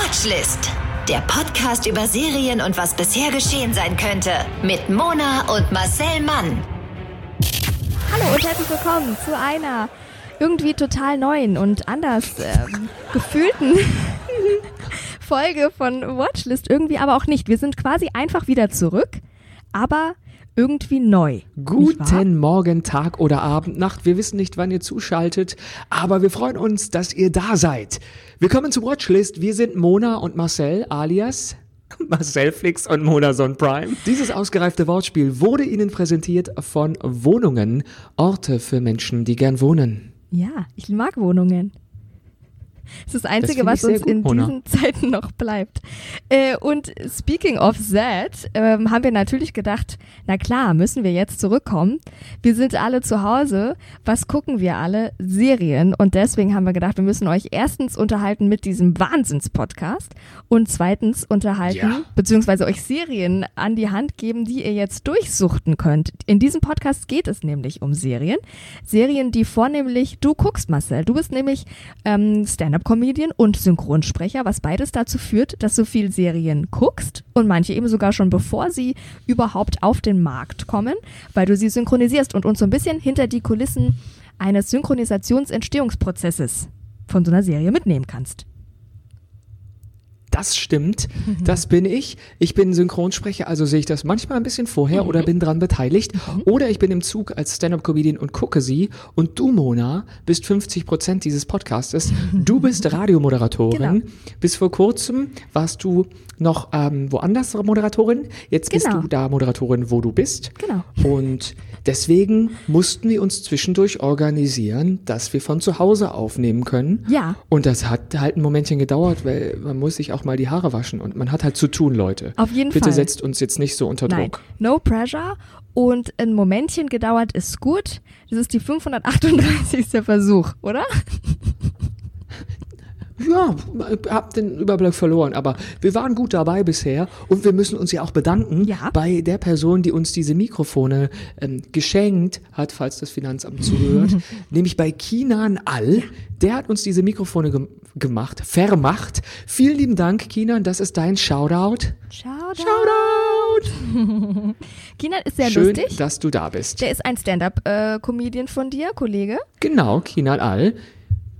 Watchlist. Der Podcast über Serien und was bisher geschehen sein könnte. Mit Mona und Marcel Mann. Hallo und herzlich willkommen zu einer irgendwie total neuen und anders ähm, gefühlten Folge von Watchlist. Irgendwie aber auch nicht. Wir sind quasi einfach wieder zurück, aber irgendwie neu. Guten Morgen, Tag oder Abend, Nacht. Wir wissen nicht, wann ihr zuschaltet, aber wir freuen uns, dass ihr da seid. Willkommen zu Watchlist. Wir sind Mona und Marcel alias Marcel Flix und Mona Son Prime. Dieses ausgereifte Wortspiel wurde Ihnen präsentiert von Wohnungen, Orte für Menschen, die gern wohnen. Ja, ich mag Wohnungen. Das ist das Einzige, find was uns gut, in Mona. diesen Zeiten noch bleibt. Äh, und speaking of that, ähm, haben wir natürlich gedacht, na klar, müssen wir jetzt zurückkommen. Wir sind alle zu Hause. Was gucken wir alle? Serien. Und deswegen haben wir gedacht, wir müssen euch erstens unterhalten mit diesem Wahnsinns-Podcast und zweitens unterhalten, Ja. beziehungsweise euch Serien an die Hand geben, die ihr jetzt durchsuchten könnt. In diesem Podcast geht es nämlich um Serien. Serien, die vornehmlich du guckst, Marcel. Du bist nämlich ähm, Stand-up-Comedian und Synchronsprecher, was beides dazu führt, dass du viel Serien guckst und manche eben sogar schon bevor sie überhaupt auf den Markt kommen, weil du sie synchronisierst und uns so ein bisschen hinter die Kulissen eines Synchronisationsentstehungsprozesses von so einer Serie mitnehmen kannst. Das stimmt, das bin ich. Ich bin Synchronsprecher, also sehe ich das manchmal ein bisschen vorher oder bin dran beteiligt. Oder ich bin im Zug als Stand-Up-Comedian und gucke sie. Und du, Mona, bist 50 Prozent dieses Podcastes. Du bist Radiomoderatorin. Genau. Bis vor kurzem warst du noch ähm, woanders Moderatorin. Jetzt bist Genau. du da Moderatorin, wo du bist. Genau. Und deswegen mussten wir uns zwischendurch organisieren, dass wir von zu Hause aufnehmen können. Ja. Und das hat halt ein Momentchen gedauert, weil man muss sich auch mal die Haare waschen und man hat halt zu tun, Leute. Auf jeden Bitte Fall. setzt uns jetzt nicht so unter Nein, Druck. no pressure. Und ein Momentchen gedauert ist gut. Das ist die 538. Versuch, oder? Ja, hab den Überblick verloren, aber wir waren gut dabei bisher und wir müssen uns ja auch bedanken Ja. bei der Person, die uns diese Mikrofone ähm, geschenkt hat, falls das Finanzamt zuhört, nämlich bei Kinan All. Der hat uns diese Mikrofone gem gemacht, vermacht. Vielen lieben Dank, Kinan, das ist dein Shoutout. Shoutout. Shoutout! Kinan ist sehr Schön, lustig. dass du da bist. Der ist ein Stand-up-Comedian von dir, Kollege. Genau, Kinal All,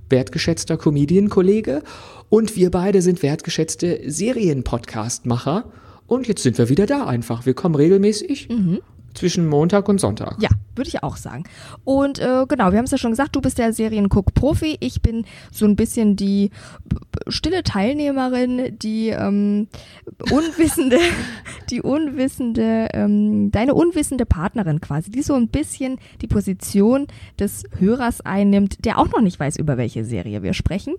wertgeschätzter Comedian-Kollege. Und wir beide sind wertgeschätzte Serien-Podcast-Macher. Und jetzt sind wir wieder da einfach. Wir kommen regelmäßig zwischen Montag und Sonntag. Ja, würde ich auch sagen. Und äh, genau, wir haben es ja schon gesagt, du bist der Serienguck-Profi. Ich bin so ein bisschen die stille Teilnehmerin, die ähm, unwissende, die unwissende, ähm, deine unwissende Partnerin quasi, die so ein bisschen die Position des Hörers einnimmt, der auch noch nicht weiß, über welche Serie wir sprechen.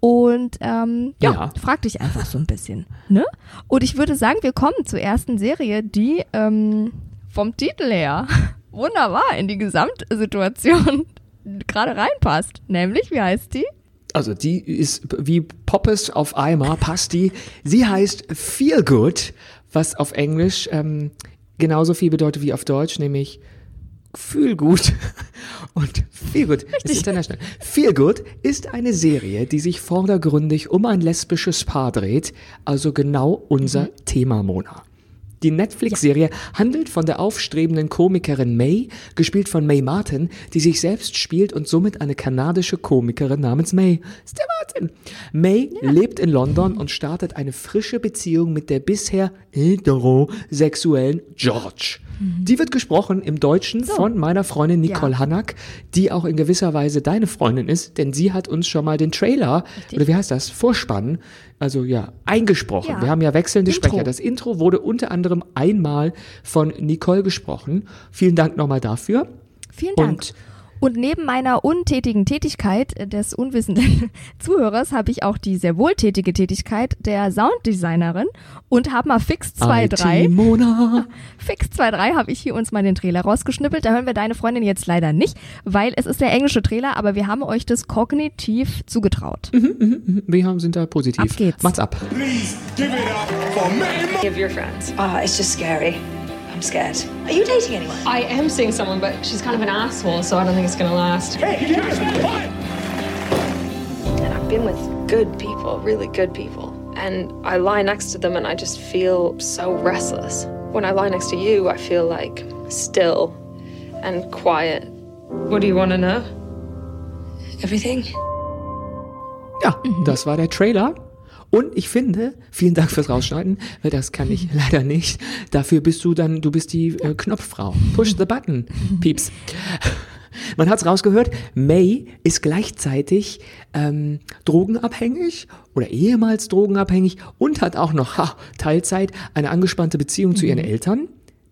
Und ähm, ja, Ja. frag dich einfach so ein bisschen. Ne? Und ich würde sagen, wir kommen zur ersten Serie, die ähm, vom Titel her wunderbar in die Gesamtsituation gerade reinpasst. Nämlich, wie heißt die? Also die ist wie Poppes auf Eimer, passt die. Sie heißt Feel Good, was auf Englisch ähm, genauso viel bedeutet wie auf Deutsch, nämlich Fühl gut. Und Feel Good ist international. Feel Good ist eine Serie, die sich vordergründig um ein lesbisches Paar dreht, also genau unser Thema, Mona. Die Netflix-Serie handelt von der aufstrebenden Komikerin May, gespielt von May Martin, die sich selbst spielt und somit eine kanadische Komikerin namens May. Ist der Martin. May lebt in London und startet eine frische Beziehung mit der bisher heterosexuellen George. Die wird gesprochen im Deutschen von meiner Freundin Nicole Ja. Hanak, die auch in gewisser Weise deine Freundin ist, denn sie hat uns schon mal den Trailer, oder wie heißt das, Vorspann, also ja, eingesprochen. Ja. Wir haben ja wechselnde Intro. Sprecher. Das Intro wurde unter anderem einmal von Nicole gesprochen. Vielen Dank nochmal dafür. Vielen Dank. Und Und neben meiner untätigen Tätigkeit des unwissenden Zuhörers habe ich auch die sehr wohltätige Tätigkeit der Sounddesignerin und habe mal Fix 2.3 Mona. Fix 2.3 habe ich hier uns mal den Trailer rausgeschnippelt. Da hören wir deine Freundin jetzt leider nicht, weil es ist der englische Trailer, aber wir haben euch das kognitiv zugetraut. Wir haben, sind da positiv. Ab geht's. Macht's ab. Please give it up for May. of your friends. Ah, it's just scary. I'm scared. Are you dating anyone? I am seeing someone, but she's kind of an asshole, so I don't think it's gonna last. Hey, guys, quiet. And I've been with good people, really good people. and I lie next to them and I just feel so restless. When I lie next to you, I feel like still and quiet. What do you want to know? Everything? Ja, das war der Trailer. Und ich finde, vielen Dank fürs Rausschneiden, weil das kann ich leider nicht. Dafür bist du dann, du bist die äh, Knopffrau. Push the button, Pieps. Man hat's rausgehört, May ist gleichzeitig ähm, drogenabhängig oder ehemals drogenabhängig und hat auch noch ha, Teilzeit eine angespannte Beziehung zu ihren Eltern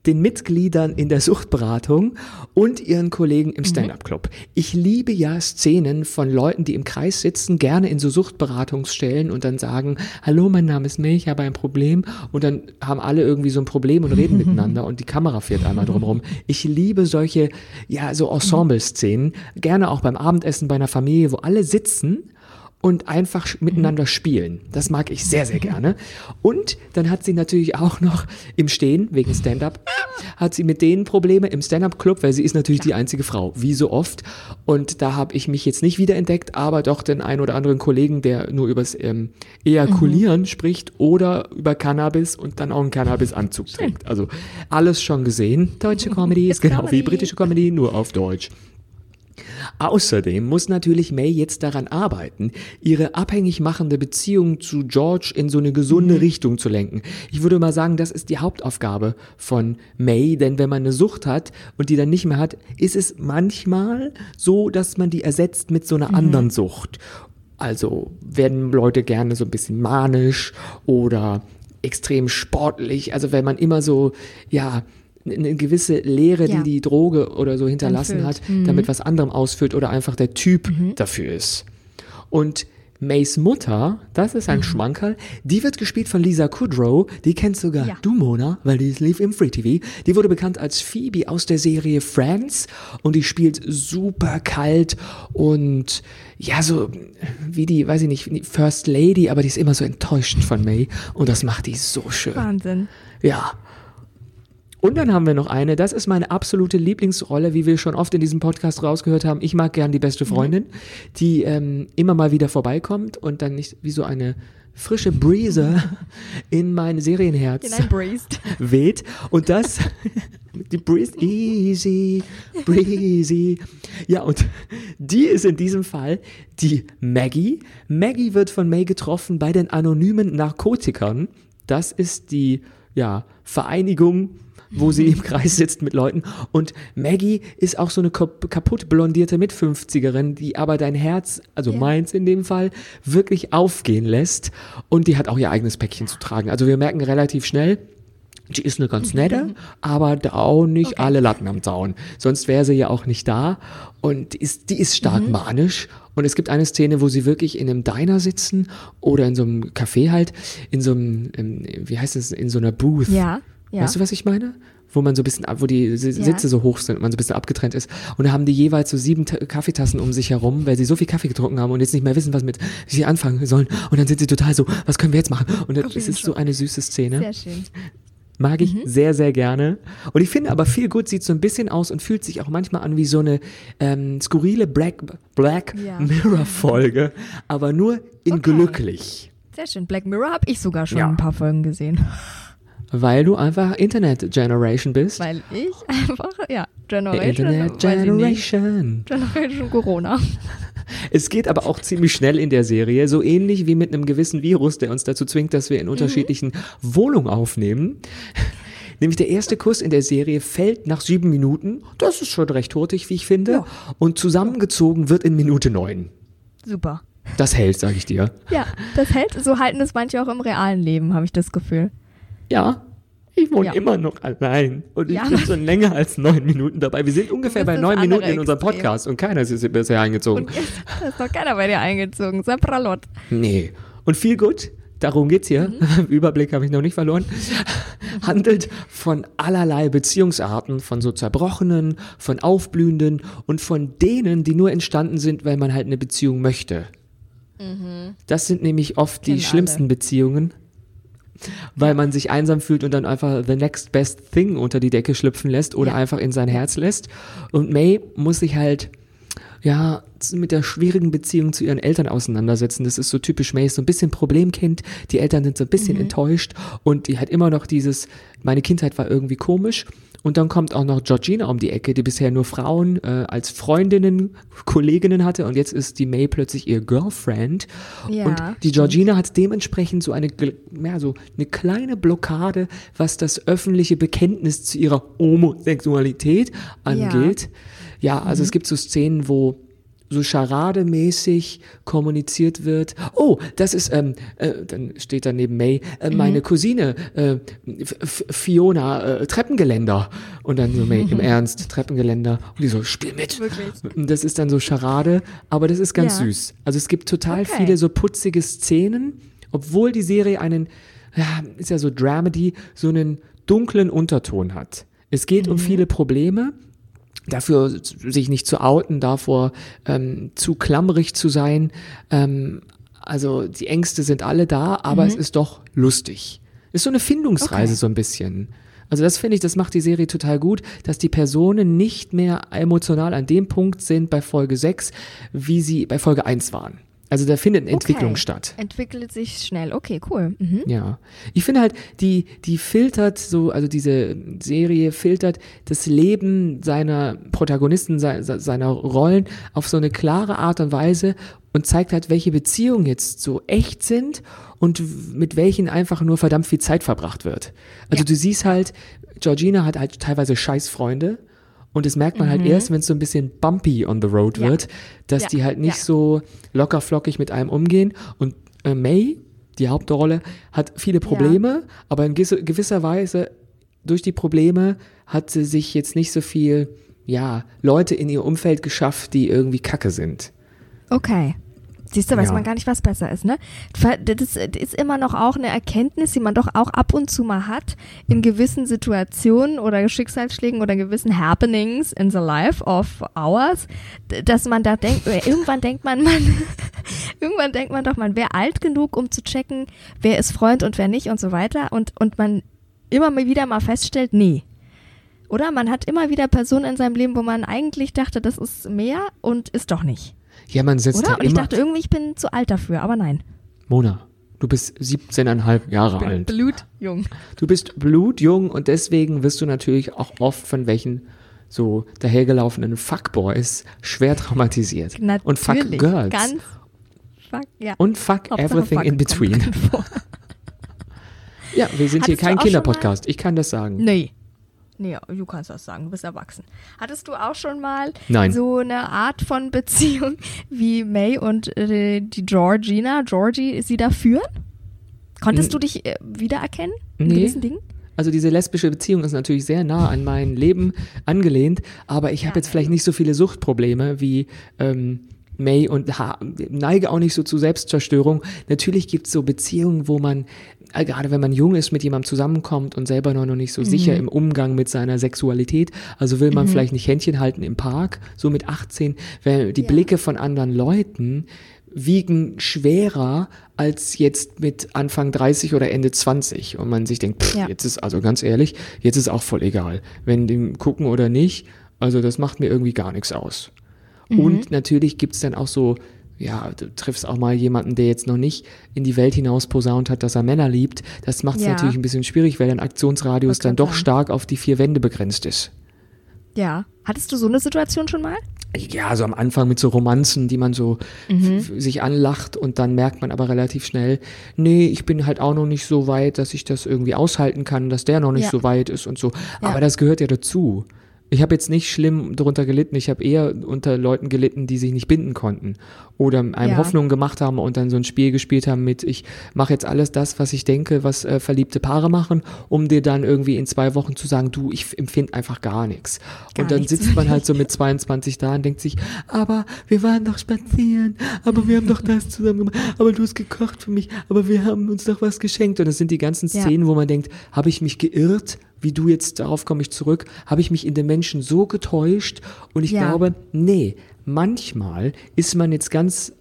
den Mitgliedern in der Suchtberatung und ihren Kollegen im Stand-up-Club. Ich liebe ja Szenen von Leuten, die im Kreis sitzen, gerne in so Suchtberatungsstellen und dann sagen, hallo, mein Name ist May, ich habe ein Problem und dann haben alle irgendwie so ein Problem und reden miteinander und die Kamera fährt einmal drumherum. Ich liebe solche, ja, so Ensemble-Szenen, gerne auch beim Abendessen bei einer Familie, wo alle sitzen und einfach miteinander spielen. Das mag ich sehr, sehr gerne. Und dann hat sie natürlich auch noch im Stehen, wegen Stand-up, hat sie mit denen Probleme im Stand-up-Club, weil sie ist natürlich die einzige Frau, wie so oft. Und da habe ich mich jetzt nicht wiederentdeckt, aber doch den einen oder anderen Kollegen, der nur übers ähm, Ejakulieren spricht oder über Cannabis und dann auch einen Cannabis-Anzug trägt. Also alles schon gesehen. Deutsche Comedy ist genau wie Comedy. britische Comedy, nur auf Deutsch. Außerdem muss natürlich May jetzt daran arbeiten, ihre abhängig machende Beziehung zu George in so eine gesunde Richtung zu lenken. Ich würde mal sagen, das ist die Hauptaufgabe von May, denn wenn man eine Sucht hat und die dann nicht mehr hat, ist es manchmal so, dass man die ersetzt mit so einer anderen Sucht. Also werden Leute gerne so ein bisschen manisch oder extrem sportlich. Also wenn man immer so, ja, eine gewisse Lehre, Ja. die die Droge oder so hinterlassen hat, damit was anderem ausführt oder einfach der Typ Mhm. dafür ist. Und Mays Mutter, das ist ein Mhm. Schmankerl, die wird gespielt von Lisa Kudrow, die kennst sogar Ja. du, Mona, weil die lief im Free TV. Die wurde bekannt als Phoebe aus der Serie Friends und die spielt super kalt und ja, so wie die, weiß ich nicht, First Lady, aber die ist immer so enttäuscht von May und das macht die so schön. Wahnsinn. Ja. Und dann haben wir noch eine, das ist meine absolute Lieblingsrolle, wie wir schon oft in diesem Podcast rausgehört haben. Ich mag gern die beste Freundin, die ähm, immer mal wieder vorbeikommt und dann nicht wie so eine frische Brise in mein Serienherz weht. Und das, die Breeze, easy, breezy. Ja, und die ist in diesem Fall die Maggie. Maggie wird von May getroffen bei den anonymen Narkotikern. Das ist die, ja, Vereinigung, wo sie im Kreis sitzt mit Leuten. Und Maggie ist auch so eine kap- kaputt blondierte Mit-50erin, die aber dein Herz, also meins in dem Fall, wirklich aufgehen lässt. Und die hat auch ihr eigenes Päckchen zu tragen. Also wir merken relativ schnell, die ist eine ganz nette, aber da auch nicht alle Latten am Zaun. Sonst wäre sie ja auch nicht da. Und die ist, die ist stark Mhm. manisch. Und es gibt eine Szene, wo sie wirklich in einem Diner sitzen oder in so einem Café halt, in so einem, ähm, wie heißt es, in so einer Booth. Ja, ja. Weißt du, was ich meine? Wo man so ein bisschen, wo die Si- Ja. Sitze so hoch sind und man so ein bisschen abgetrennt ist. Und da haben die jeweils so sieben Ta- Kaffeetassen um sich herum, weil sie so viel Kaffee getrunken haben und jetzt nicht mehr wissen, was mit sie anfangen sollen. Und dann sind sie total so, was können wir jetzt machen? Und das Koffein ist so eine süße Szene. Sehr schön. Mag ich sehr, sehr gerne. Und ich finde aber, viel gut sieht so ein bisschen aus und fühlt sich auch manchmal an wie so eine ähm, skurrile Black, Black Ja. Mirror-Folge, aber nur in Okay. glücklich. Sehr schön. Black Mirror habe ich sogar schon Ja. ein paar Folgen gesehen. Weil du einfach Internet-Generation bist. Weil ich einfach, ja, Generation. nicht. Internet-Generation. Generation Corona. Es geht aber auch ziemlich schnell in der Serie, so ähnlich wie mit einem gewissen Virus, der uns dazu zwingt, dass wir in unterschiedlichen Wohnungen aufnehmen. Nämlich der erste Kuss in der Serie fällt nach sieben Minuten. Das ist schon recht hurtig, wie ich finde. Ja. Und zusammengezogen wird in Minute neun. Super. Das hält, sag ich dir. Ja, das hält, so halten es manche auch im realen Leben, habe ich das Gefühl. Ja, ich wohne Ja. immer noch allein. Und ich Ja, bin schon länger als neun Minuten dabei. Wir sind ungefähr bei neun Minuten in unserem Extrem. Podcast und keiner ist bisher eingezogen. Und jetzt da ist noch keiner bei dir eingezogen. Sapralot. Nee. Und viel gut, darum geht's hier. Überblick habe ich noch nicht verloren. Handelt von allerlei Beziehungsarten, von so zerbrochenen, von aufblühenden und von denen, die nur entstanden sind, weil man halt eine Beziehung möchte. Das sind nämlich oft die schlimmsten alle. Beziehungen, weil man sich einsam fühlt und dann einfach the next best thing unter die Decke schlüpfen lässt oder Ja. einfach in sein Herz lässt. Und May muss sich halt ja, mit der schwierigen Beziehung zu ihren Eltern auseinandersetzen. Das ist so typisch May, ist so ein bisschen Problemkind. Die Eltern sind so ein bisschen enttäuscht und die hat immer noch dieses, meine Kindheit war irgendwie komisch. Und dann kommt auch noch Georgina um die Ecke, die bisher nur Frauen äh, als Freundinnen, Kolleginnen hatte und jetzt ist die May plötzlich ihr Girlfriend. Ja, und die Georgina hat dementsprechend so eine, ja, so eine kleine Blockade, was das öffentliche Bekenntnis zu ihrer Homosexualität angeht. Ja, also es gibt so Szenen, wo so charademäßig kommuniziert wird. Oh, das ist, ähm, äh, dann steht da neben May, äh, meine Cousine, äh, Fiona, äh, Treppengeländer. Und dann so May, im Ernst, Treppengeländer. Und die so, spiel mit. Und Das ist dann so Charade, aber das ist ganz Ja. süß. Also es gibt total Okay. viele so putzige Szenen, obwohl die Serie einen, ja, ist ja so Dramedy, so einen dunklen Unterton hat. Es geht um viele Probleme, dafür sich nicht zu outen, davor ähm, zu klammerig zu sein. Ähm, also die Ängste sind alle da, aber es ist doch lustig. Ist so eine Findungsreise Okay. so ein bisschen. Also das finde ich, das macht die Serie total gut, dass die Personen nicht mehr emotional an dem Punkt sind bei Folge 6, wie sie bei Folge 1 waren. Also da findet eine Entwicklung Okay. statt. Entwickelt sich schnell. Okay, cool. Mhm. Ja. Ich finde halt, die, die filtert so, also diese Serie filtert das Leben seiner Protagonisten, se- se- seiner Rollen auf so eine klare Art und Weise und zeigt halt, welche Beziehungen jetzt so echt sind und mit welchen einfach nur verdammt viel Zeit verbracht wird. Also Ja. du siehst halt, Georgina hat halt teilweise Scheißfreunde und das merkt man halt erst, wenn es so ein bisschen bumpy on the road Mhm. Ja. wird, dass Ja. die halt nicht Ja. so locker flockig mit einem umgehen. Und äh, May, die Hauptrolle, hat viele Probleme, aber in gewisse- gewisser Weise durch die Probleme hat sie sich jetzt nicht so viel, ja, Leute in ihr Umfeld geschafft, die irgendwie kacke sind. Okay. Siehst du, weiß Ja. man gar nicht, was besser ist, ne? Das ist immer noch auch eine Erkenntnis, die man doch auch ab und zu mal hat in gewissen Situationen oder Schicksalsschlägen oder gewissen Happenings in the life of ours, dass man da denkt, oder irgendwann denkt man, man irgendwann denkt man doch, man wäre alt genug, um zu checken, wer ist Freund und wer nicht und so weiter und, und man immer mal wieder mal feststellt, nee. Oder man hat immer wieder Personen in seinem Leben, wo man eigentlich dachte, das ist mehr und ist doch nicht. Ja, man setzt Oder? Und ich dachte irgendwie, ich bin zu alt dafür, aber nein. Mona, du bist 17,5 Jahre alt. Blutjung. Du bist blutjung und deswegen wirst du natürlich auch oft von welchen so dahergelaufenen Fuckboys schwer traumatisiert. Natürlich. Und Fuckgirls. Ganz. Fuck, ja. Und fuck Hauptsache everything Fuck in between. Ja, wir sind hier Hattest du kein Kinderpodcast. Ich kann das sagen. Nee. Nee, du kannst das sagen, du bist erwachsen. Hattest du auch schon mal Nein. so eine Art von Beziehung wie May und äh, die Georgina, Georgie, sie da führen? Konntest du dich äh, wiedererkennen in Nee. gewissen Dingen? Also diese lesbische Beziehung ist natürlich sehr nah an mein Leben angelehnt, aber ich habe jetzt vielleicht nicht so viele Suchtprobleme wie ähm, May und ha neige auch nicht so zu Selbstzerstörung. Natürlich gibt es so Beziehungen, wo man, äh, gerade wenn man jung ist, mit jemandem zusammenkommt und selber noch nicht so sicher im Umgang mit seiner Sexualität, also will man vielleicht nicht Händchen halten im Park, so mit 18, weil die Ja. Blicke von anderen Leuten wiegen schwerer als jetzt mit Anfang 30 oder Ende 20 und man sich denkt, pff, Ja. jetzt ist also ganz ehrlich, jetzt ist auch voll egal, wenn die gucken oder nicht, also das macht mir irgendwie gar nichts aus. Und natürlich gibt's dann auch so, ja, du triffst auch mal jemanden, der jetzt noch nicht in die Welt hinaus posaunt hat, dass er Männer liebt. Das macht es Ja. natürlich ein bisschen schwierig, weil dein Aktionsradius dann doch sagen. stark auf die vier Wände begrenzt ist. Ja. Hattest du so eine Situation schon mal? Ja, so am Anfang mit so Romanzen, die man so Mhm. sich anlacht und dann merkt man aber relativ schnell, nee, ich bin halt auch noch nicht so weit, dass ich das irgendwie aushalten kann, dass der noch nicht Ja. so weit ist und so. Ja. Aber das gehört ja dazu. Ich habe jetzt nicht schlimm darunter gelitten, ich habe eher unter Leuten gelitten, die sich nicht binden konnten oder einem Ja. Hoffnungen gemacht haben und dann so ein Spiel gespielt haben mit, ich mache jetzt alles das, was ich denke, was äh, verliebte Paare machen, um dir dann irgendwie in zwei Wochen zu sagen, du, ich empfinde einfach gar nichts. Gar und dann nichts. sitzt man halt so mit 22 da und denkt sich, aber wir waren doch spazieren, aber wir haben doch das zusammen gemacht, aber du hast gekocht für mich, aber wir haben uns doch was geschenkt. Und das sind die ganzen Ja. Szenen, wo man denkt, habe ich mich geirrt? Wie du jetzt, darauf komme ich zurück, habe ich mich in den Menschen so getäuscht? Und ich Ja. glaube, nee, manchmal ist man jetzt ganz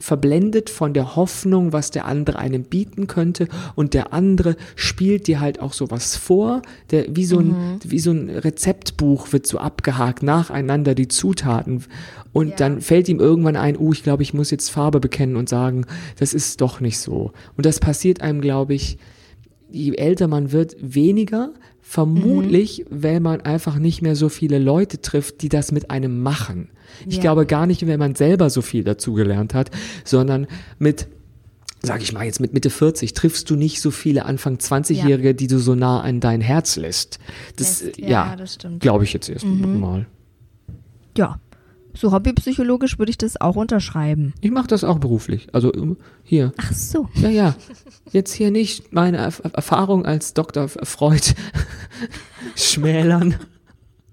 verblendet von der Hoffnung, was der andere einem bieten könnte und der andere spielt dir halt auch sowas vor, der wie so ein Mhm. wie so ein Rezeptbuch wird so abgehakt nacheinander die Zutaten und dann fällt ihm irgendwann ein, oh, ich glaube, ich muss jetzt Farbe bekennen und sagen, das ist doch nicht so. Und das passiert einem, glaube ich, je älter man wird, weniger. Vermutlich, Mhm. weil man einfach nicht mehr so viele Leute trifft, die das mit einem machen. Ich Ja. glaube gar nicht, wenn man selber so viel dazugelernt hat, sondern mit sag ich mal jetzt mit Mitte 40 triffst du nicht so viele Anfang 20-Jährige, die du so nah an dein Herz lässt. Das Lässt, ja, ja. Mhm. glaube ich jetzt erst mal. Ja. So hobbypsychologisch würde ich das auch unterschreiben. Ich mache das auch beruflich. Also hier. Ach so. Ja, ja. Jetzt hier nicht meine Erf Erfahrung als Dr. Freud schmälern.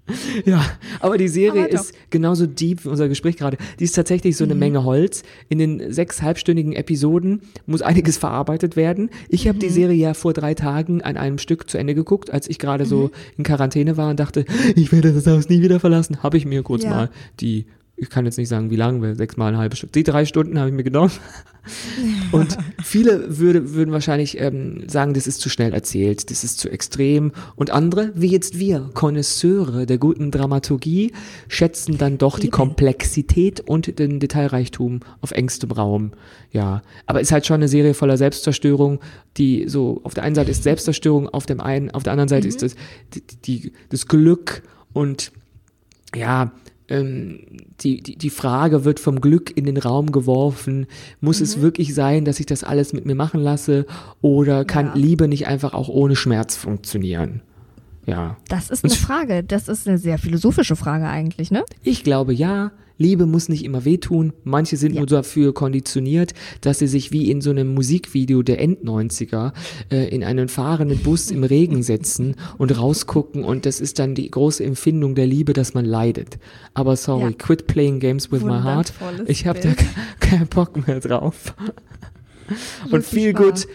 Ja, aber die Serie Aber ist genauso deep wie unser Gespräch gerade. Die ist tatsächlich so eine Menge Holz. In den sechs halbstündigen Episoden muss einiges verarbeitet werden. Ich habe die Serie ja vor drei Tagen an einem Stück zu Ende geguckt, als ich gerade so in Quarantäne war und dachte, ich werde das Haus nie wieder verlassen. Habe ich mir kurz Ja. mal die, ich kann jetzt nicht sagen, wie lange, weil sechs mal eine halbe Stunde, die drei Stunden habe ich mir genommen. Und viele würde, würden wahrscheinlich ähm, sagen, das ist zu schnell erzählt, das ist zu extrem. Und andere, wie jetzt wir, Konnoisseure der guten Dramaturgie, schätzen dann doch die Komplexität und den Detailreichtum auf engstem Raum. Ja, aber ist halt schon eine Serie voller Selbstzerstörung, die so auf der einen Seite ist Selbstzerstörung, auf dem einen, auf der anderen Seite ist das die, die, das Glück und ja, die, die, die Frage wird vom Glück in den Raum geworfen, muss es wirklich sein, dass ich das alles mit mir machen lasse oder kann Liebe nicht einfach auch ohne Schmerz funktionieren? Ja. Das ist eine Frage. Das ist eine sehr philosophische Frage eigentlich, ne? Ich glaube ja, Liebe muss nicht immer wehtun. Manche sind Ja. nur dafür konditioniert, dass sie sich wie in so einem Musikvideo der End-90er äh, in einen fahrenden Bus im Regen setzen und rausgucken und das ist dann die große Empfindung der Liebe, dass man leidet. Aber sorry, Ja. quit playing games with my heart. Ich habe da keinen Bock mehr drauf. und viel gut,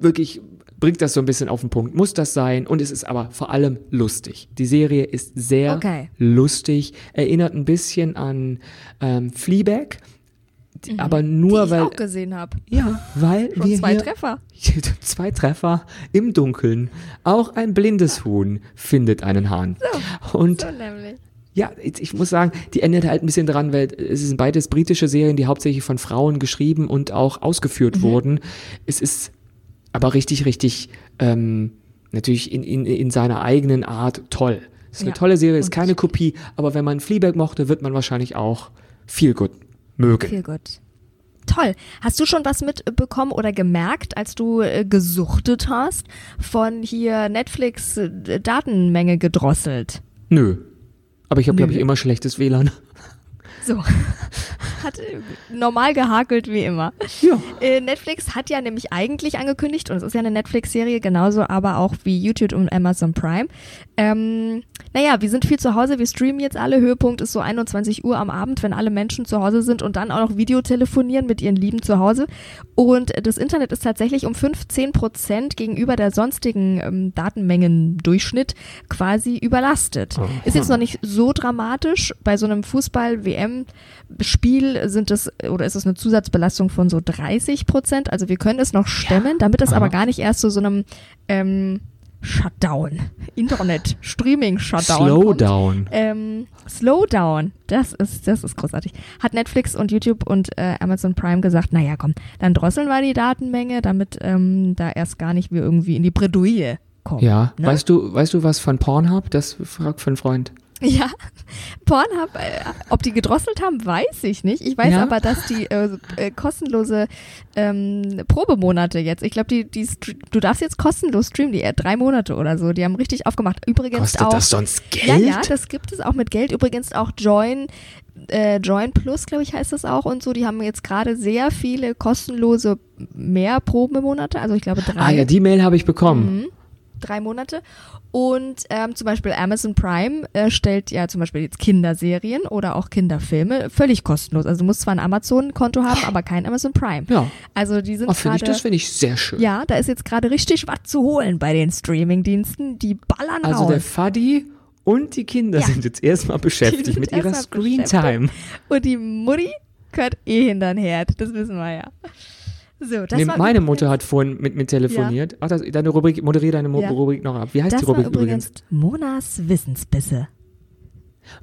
wirklich bringt das so ein bisschen auf den Punkt. Muss das sein? Und es ist aber vor allem lustig. Die Serie ist sehr Okay. lustig, erinnert ein bisschen an ähm, Fleabag, die- aber Mhm. Die nur ich weil auch gesehen habe. ja, weil Schon wir zwei hier Treffer. zwei Treffer im Dunkeln. Auch ein blindes Huhn findet einen Hahn. Und So nämlich. ja, ich muss sagen, die ändert halt ein bisschen dran, weil es sind beides britische Serien, die hauptsächlich von Frauen geschrieben und auch ausgeführt Mhm. wurden. Es ist aber richtig, richtig, ähm, natürlich in, in, in seiner eigenen Art toll. Es ist eine Ja. tolle Serie, ist keine Kopie, aber wenn man Fleabag mochte, wird man wahrscheinlich auch viel gut mögen. Viel gut. Toll. Hast du schon was mitbekommen oder gemerkt, als du äh, gesuchtet hast, von hier Netflix äh, Datenmenge gedrosselt? Nö. Aber ich habe, glaube ich, immer schlechtes WLAN. So. Hat äh, normal gehakelt wie immer. Ja. Äh, Netflix hat ja nämlich eigentlich angekündigt, und es ist ja eine Netflix-Serie, genauso aber auch wie YouTube und Amazon Prime. Ähm, naja, wir sind viel zu Hause, wir streamen jetzt alle. Höhepunkt ist so 21 Uhr am Abend, wenn alle Menschen zu Hause sind und dann auch noch Videotelefonieren mit ihren Lieben zu Hause. Und äh, das Internet ist tatsächlich um 15 Prozent gegenüber der sonstigen ähm, Datenmengen-Durchschnitt quasi überlastet. Ist jetzt noch nicht so dramatisch. Bei so einem Fußball-WM-Spiel sind es, oder ist es eine Zusatzbelastung von so 30 Prozent. Also wir können es noch stemmen, damit es aber gar nicht erst zu so einem ähm, Shutdown, Internet, Streaming-Shutdown kommt. Slowdown. Ähm, Slowdown, das ist, das ist großartig. Hat Netflix und YouTube und äh, Amazon Prime gesagt, naja komm, dann drosseln wir die Datenmenge, damit ähm, da erst gar nicht wir irgendwie in die Bredouille kommen. Ja. ne? Weißt du, weißt du was von Pornhub? Das fragt für einen Freund. Ja, Pornhub, äh, ob die gedrosselt haben, weiß ich nicht. Ich weiß Ja? aber, dass die äh, äh, kostenlose ähm, Probemonate jetzt, ich glaube, die, die du darfst jetzt kostenlos streamen, die äh, drei Monate oder so, die haben richtig aufgemacht. Übrigens Kostet auch. das sonst Geld? Ja, ja, das gibt es auch mit Geld. Übrigens auch Join, äh, Join Plus, glaube ich, heißt das auch und so. Die haben jetzt gerade sehr viele kostenlose mehr Probemonate. Also ich glaube drei. ah ja, die Mail habe ich bekommen. Mhm. Drei Monate. Und ähm, zum Beispiel Amazon Prime äh, stellt ja zum Beispiel jetzt Kinderserien oder auch Kinderfilme völlig kostenlos. Also du musst zwar ein Amazon-Konto haben, aber kein Amazon Prime. Ja. Also die sind Oh, finde ich, gerade. das finde ich sehr schön. Ja, da ist jetzt gerade richtig was zu holen bei den Streaming-Diensten. Die ballern Also raus. der Faddy und die Kinder Ja. sind jetzt erstmal beschäftigt mit ihrer erstmal Screentime. Und die Mutti, gehört eh hinter den Herd. Das wissen wir ja. So, war meine Mutter hat vorhin mit mir telefoniert. Ach, das, deine Rubrik, moderiere deine Mo Ja. Rubrik noch ab. Wie heißt Das die Rubrik übrigens übrigens? Monas Wissensbisse.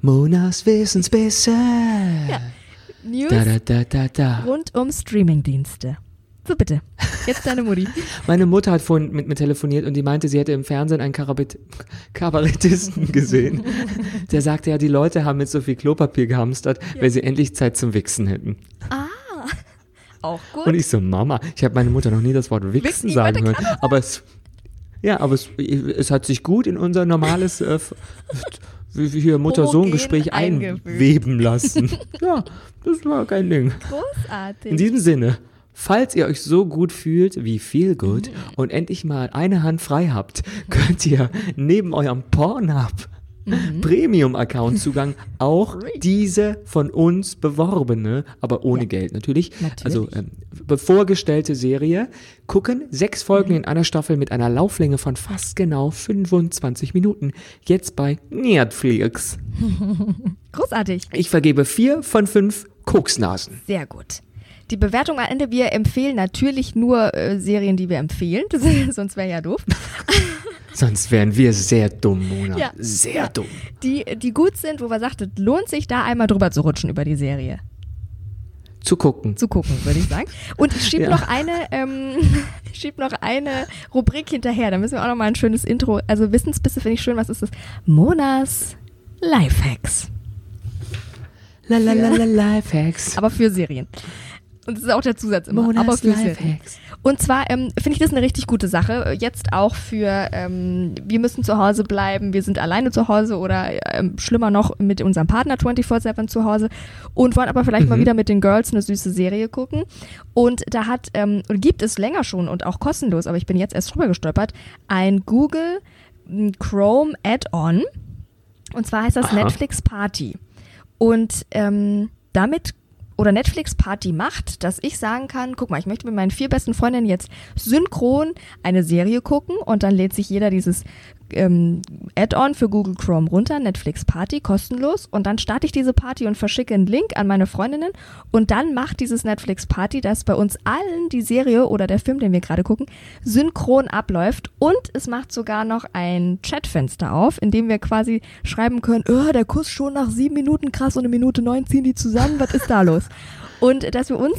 Monas Wissensbisse. News Da, da, da, da, da. rund um Streamingdienste. So bitte. Jetzt deine Mutti. Meine Mutter hat vorhin mit mir telefoniert und die meinte, sie hätte im Fernsehen einen Karabit Kabarettisten gesehen. Der sagte ja, die Leute haben mit so viel Klopapier gehamstert, weil sie endlich Zeit zum Wichsen hätten. Auch gut. Und ich so, Mama, ich habe meine Mutter noch nie das Wort Wichsen Wichsen, ich sagen hören. Aber es, ja, aber es, es hat sich gut in unser normales äh, hier Mutter-Sohn-Gespräch einweben lassen. ja, das war kein Ding. Großartig. In diesem Sinne, falls ihr euch so gut fühlt wie Feel Good und endlich mal eine Hand frei habt, könnt ihr neben eurem Pornhub Premium-Account Zugang auch diese von uns beworbene, aber ohne Geld natürlich, Natürlich. also ähm, bevorgestellte Serie gucken. Sechs Folgen in einer Staffel mit einer Lauflänge von fast genau 25 Minuten. Jetzt bei Netflix. Großartig. Ich vergebe vier von fünf Koksnasen. Sehr gut. Die Bewertung am Ende, wir empfehlen natürlich nur äh, Serien, die wir empfehlen. Sonst wäre ja doof. Sonst wären wir sehr dumm, Mona. Ja. Sehr dumm. Die, die gut sind, wo wir sagten, lohnt sich da einmal drüber zu rutschen über die Serie. Zu gucken. Zu gucken, würde ich sagen. Und ich schieb Ja. noch eine, ähm, schieb noch eine Rubrik hinterher. Da müssen wir auch noch mal ein schönes Intro. Also Wissensbisse finde ich schön. Was ist das? Monas Lifehacks. La la la la Lifehacks. Aber für Serien. Und das ist auch der Zusatz immer. Monas aber für. Lifehacks. Und zwar ähm, finde ich das eine richtig gute Sache. Jetzt auch für, ähm, wir müssen zu Hause bleiben, wir sind alleine zu Hause oder ähm, schlimmer noch mit unserem Partner 24-7 zu Hause und wollen aber vielleicht mal wieder mit den Girls eine süße Serie gucken. Und da hat, ähm, und gibt es länger schon und auch kostenlos, aber ich bin jetzt erst drüber gestolpert, ein Google m, Chrome Add-on. Und zwar heißt das Aha. Netflix Party. Und ähm, damit oder Netflix Party macht, dass ich sagen kann, guck mal, ich möchte mit meinen vier besten Freundinnen jetzt synchron eine Serie gucken und dann lädt sich jeder dieses ähm, Add-on für Google Chrome runter, Netflix Party, kostenlos. Und dann starte ich diese Party und verschicke einen Link an meine Freundinnen. Und dann macht dieses Netflix Party, dass bei uns allen die Serie oder der Film, den wir gerade gucken, synchron abläuft. Und es macht sogar noch ein Chatfenster auf, in dem wir quasi schreiben können, oh, der Kuss schon nach sieben Minuten, krass, und eine Minute neun ziehen die zusammen, was ist da los? Und dass wir uns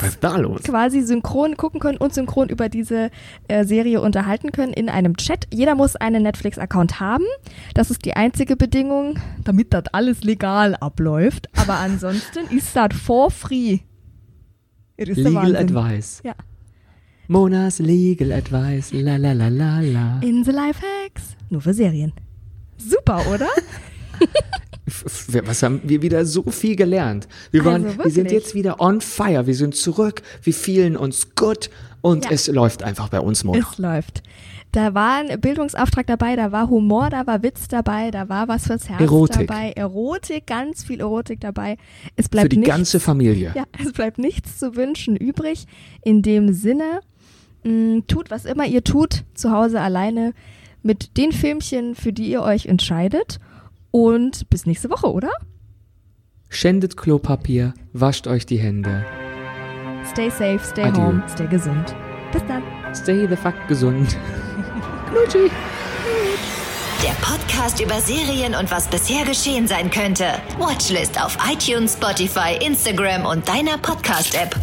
quasi synchron gucken können und synchron über diese äh, Serie unterhalten können in einem Chat. Jeder muss einen Netflix-Account haben. Das ist die einzige Bedingung, damit das alles legal abläuft. Aber ansonsten ist das for free. Legal. Advice. Ja. Monas Legal Advice. La la la la la. In the Life Hacks. Nur für Serien. Super, oder? Was haben wir wieder so viel gelernt? Wir, waren, Also wir sind jetzt wieder on fire. Wir sind zurück. Wir fühlen uns gut. Und Ja. es läuft einfach bei uns, Mona. Es läuft. Da war ein Bildungsauftrag dabei, da war Humor, da war Witz dabei, da war was fürs Herz Erotik. dabei. Erotik, ganz viel Erotik dabei. Es bleibt Für die nichts, ganze Familie. Ja, es bleibt nichts zu wünschen übrig. In dem Sinne, mh, tut was immer ihr tut, zu Hause alleine mit den Filmchen, für die ihr euch entscheidet. Und bis nächste Woche, oder? Schändet Klopapier, wascht euch die Hände. Stay safe, stay Adieu. home, stay gesund. Bis dann. Stay the fuck gesund. Knutschi. Der Podcast über Serien und was bisher geschehen sein könnte. Watchlist auf iTunes, Spotify, Instagram und deiner Podcast-App.